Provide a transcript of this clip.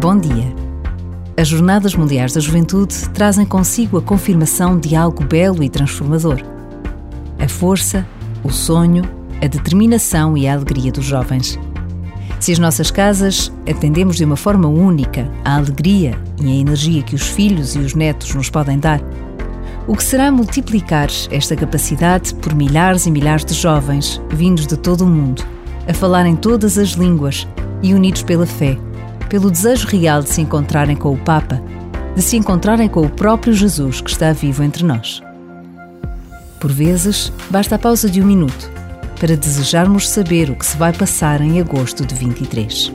Bom dia. As Jornadas Mundiais da Juventude trazem consigo a confirmação de algo belo e transformador. A força, o sonho, a determinação e a alegria dos jovens. Se as nossas casas atendemos de uma forma única à alegria e à energia que os filhos e os netos nos podem dar, o que será multiplicar esta capacidade por milhares e milhares de jovens vindos de todo o mundo, a falarem todas as línguas e unidos pela fé, pelo desejo real de se encontrarem com o Papa, de se encontrarem com o próprio Jesus que está vivo entre nós. Por vezes, basta a pausa de um minuto para desejarmos saber o que se vai passar em agosto de 23.